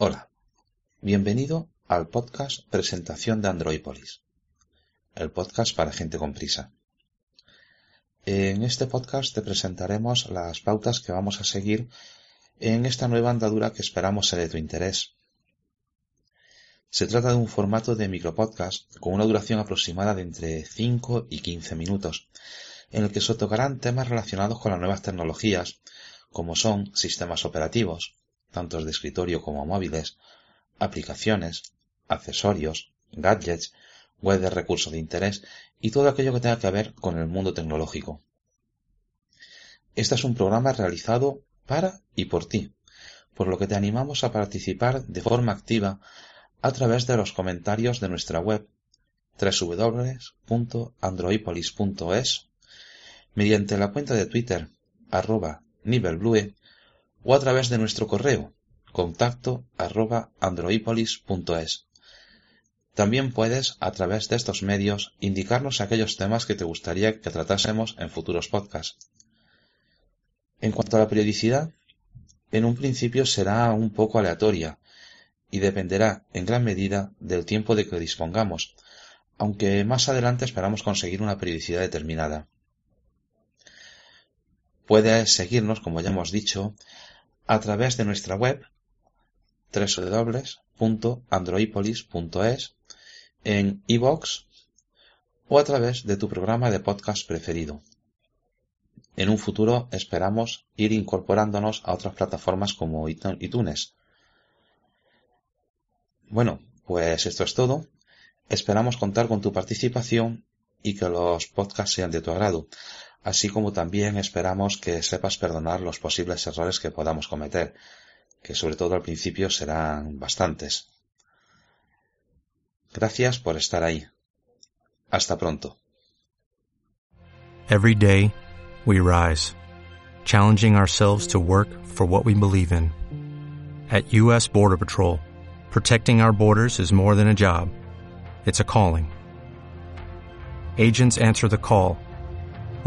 Hola, bienvenido al podcast Presentación de Androipolis, el podcast para gente con prisa. En este podcast te presentaremos las pautas que vamos a seguir en esta nueva andadura que esperamos sea de tu interés. Se trata de un formato de micropodcast con una duración aproximada de entre 5 y 15 minutos, en el que se tocarán temas relacionados con las nuevas tecnologías, como son sistemas operativos, tanto de escritorio como móviles, aplicaciones, accesorios, gadgets, web de recursos de interés y todo aquello que tenga que ver con el mundo tecnológico. Este es un programa realizado para y por ti, por lo que te animamos a participar de forma activa a través de los comentarios de nuestra web www.androipolis.es mediante la cuenta de Twitter arroba nivelblue o a través de nuestro correo contacto arroba androipolis.es. También puedes, a través de estos medios, indicarnos aquellos temas que te gustaría que tratásemos en futuros podcasts. En cuanto a la periodicidad, en un principio será un poco aleatoria y dependerá en gran medida del tiempo de que dispongamos, aunque más adelante esperamos conseguir una periodicidad determinada. Puedes seguirnos, como ya hemos dicho, a través de nuestra web www.androipolis.es en iVoox o a través de tu programa de podcast preferido. En un futuro esperamos ir incorporándonos a otras plataformas como iTunes. Bueno, pues esto es todo. Esperamos contar con tu participación y que los podcasts sean de tu agrado, así como también esperamos que sepas perdonar los posibles errores que podamos cometer, que sobre todo al principio serán bastantes. Gracias por estar ahí. Hasta pronto. Every day, we rise, challenging ourselves to work for what we believe in. At U.S. Border Patrol, protecting our borders is more than a job, it's a calling. Agents answer the call,